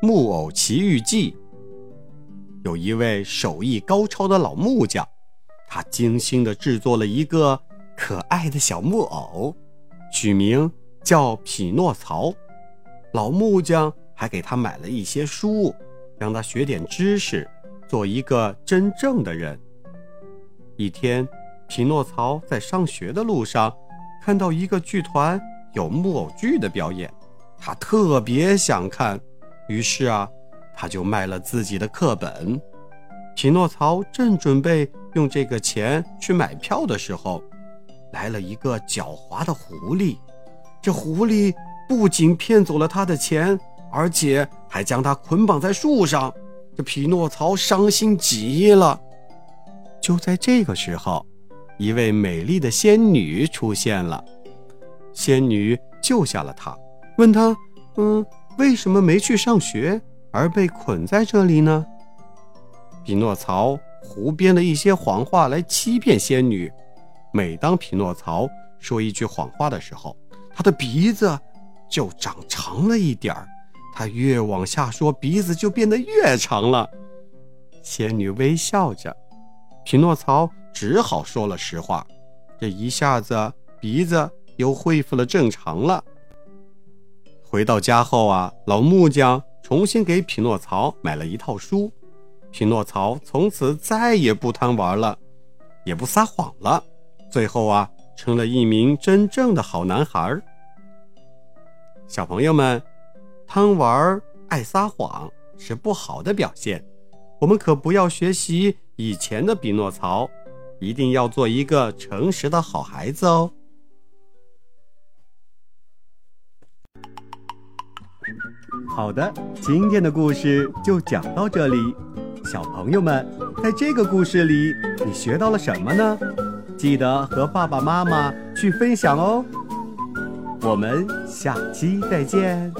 木偶奇遇记》有一位手艺高超的老木匠，他精心地制作了一个可爱的小木偶，取名叫匹诺曹。老木匠还给他买了一些书，让他学点知识，做一个真正的人。一天，匹诺曹在上学的路上，看到一个剧团有木偶剧的表演，他特别想看，于是啊，他就卖了自己的课本。匹诺曹正准备用这个钱去买票的时候，来了一个狡猾的狐狸。这狐狸不仅骗走了他的钱，而且还将他捆绑在树上。这匹诺曹伤心极了。就在这个时候，一位美丽的仙女出现了。仙女救下了他，问他：“嗯，为什么没去上学，而被捆在这里呢？”匹诺曹胡编了一些谎话来欺骗仙女。每当匹诺曹说一句谎话的时候，他的鼻子就长长了一点儿。他越往下说，鼻子就变得越长了。仙女微笑着。匹诺曹只好说了实话，这一下子鼻子又恢复了正常了。回到家后啊，老木匠重新给匹诺曹买了一套书，匹诺曹从此再也不贪玩了，也不撒谎了，最后啊，成了一名真正的好男孩。小朋友们，贪玩爱撒谎是不好的表现，我们可不要学习。以前的匹诺曹，一定要做一个诚实的好孩子哦。好的，今天的故事就讲到这里。小朋友们，在这个故事里，你学到了什么呢？记得和爸爸妈妈去分享哦。我们下期再见。